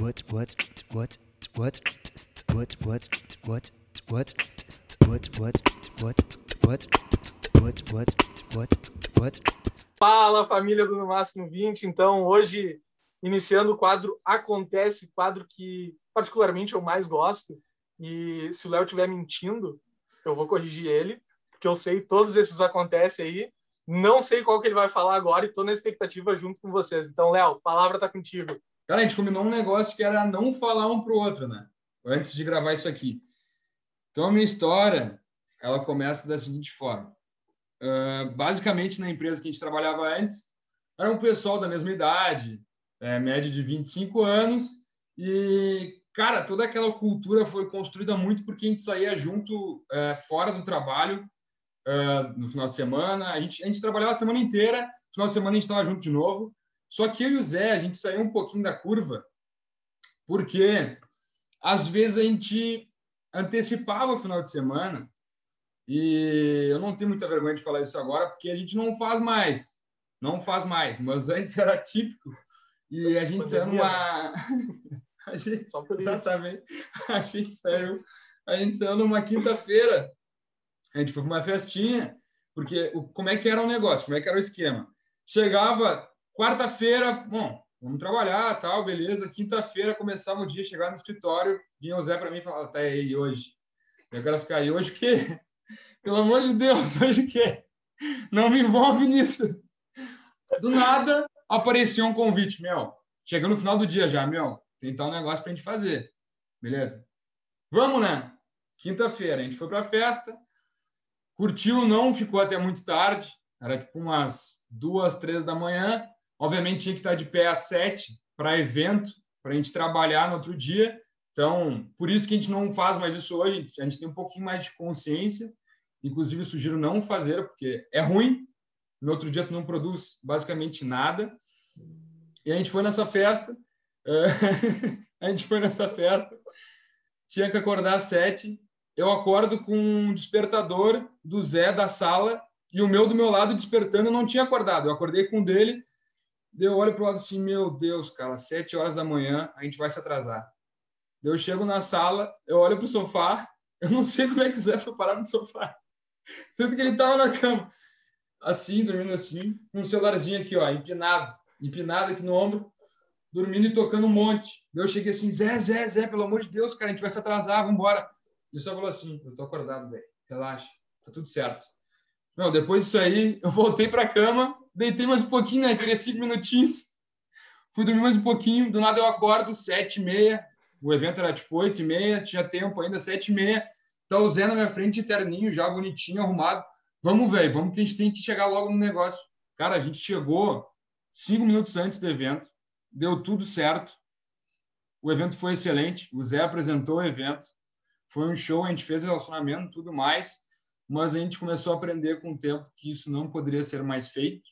what what what what what what what what what what what what what what Fala família do No Máximo 20, então hoje iniciando o quadro Acontece, quadro que particularmente eu mais gosto e se o Léo estiver mentindo, eu vou corrigir ele, porque eu sei todos esses acontecem aí, não sei qual que ele vai falar agora e estou na expectativa junto com vocês. Então, Léo, palavra tá contigo. Cara, a gente combinou um negócio que era não falar um pro outro, né? Antes de gravar isso aqui. Então, a minha história, ela começa da seguinte forma. Uh, basicamente, na empresa que a gente trabalhava antes, era um pessoal da mesma idade, é, média de 25 anos, e, cara, toda aquela cultura foi construída muito porque a gente saía junto, é, fora do trabalho, uh, no final de semana. A gente, a gente trabalhava a semana inteira, no final de semana a gente estava junto de novo. Só que eu e o Zé, a gente saiu um pouquinho da curva, porque às vezes a gente antecipava o final de semana, e eu não tenho muita vergonha de falar isso agora, porque a gente não faz mais. Não faz mais, mas antes era típico. E a gente saiu numa. a gente, Só por exatamente. A gente saiu, a gente saiu numa quinta-feira. A gente foi para uma festinha, porque o, como é que era o negócio? Como é que era o esquema? Chegava quarta-feira, bom, vamos trabalhar, tal, beleza. Quinta-feira começava o dia, chegava no escritório, vinha o Zé para mim e falava, tá aí hoje. Eu quero ficar aí hoje o quê? Pelo amor de Deus, hoje o quê? Não me envolve nisso. Do nada aparecia um convite, meu. Chegando no final do dia já, meu, tem tal negócio pra gente fazer. Beleza? Vamos, né? Quinta-feira, a gente foi pra festa, curtiu, não ficou até muito tarde, era tipo umas duas, três da manhã. Obviamente tinha que estar de pé às sete para evento, para a gente trabalhar no outro dia. Então, por isso que a gente não faz mais isso hoje, a gente tem um pouquinho mais de consciência. Inclusive, sugiro não fazer, porque é ruim. No outro dia, tu não produz basicamente nada. E a gente foi nessa festa. eh, a gente foi nessa festa. Tinha que acordar às sete. Eu acordo com um despertador do Zé da sala e o meu do meu lado despertando. Eu não tinha acordado. Eu acordei com o dele. Eu olho para o lado assim, meu Deus, cara, sete horas da manhã, a gente vai se atrasar. Eu chego na sala, eu olho para o sofá, eu não sei como é que o Zé foi parar no sofá. Sendo que ele estava na cama, assim, dormindo assim, com um celularzinho aqui, ó, empinado, empinado aqui no ombro, dormindo e tocando um monte. Eu cheguei assim, Zé, Zé, Zé, pelo amor de Deus, cara, a gente vai se atrasar, vamos embora. Ele só falou assim, eu tô acordado, velho, relaxa, tá tudo certo. Meu, depois disso aí, eu voltei para a cama, deitei mais um pouquinho, né, aqueles cinco minutinhos, fui dormir mais um pouquinho, do nada eu acordo, sete e meia, o evento era tipo oito e meia, tinha tempo ainda, sete e meia, Tá o Zé na minha frente, terninho, já bonitinho, arrumado. Vamos, velho, vamos que a gente tem que chegar logo no negócio. Cara, a gente chegou cinco minutos antes do evento, deu tudo certo. O evento foi excelente. O Zé apresentou o evento. Foi um show, a gente fez relacionamento, tudo mais. Mas a gente começou a aprender com o tempo que isso não poderia ser mais feito.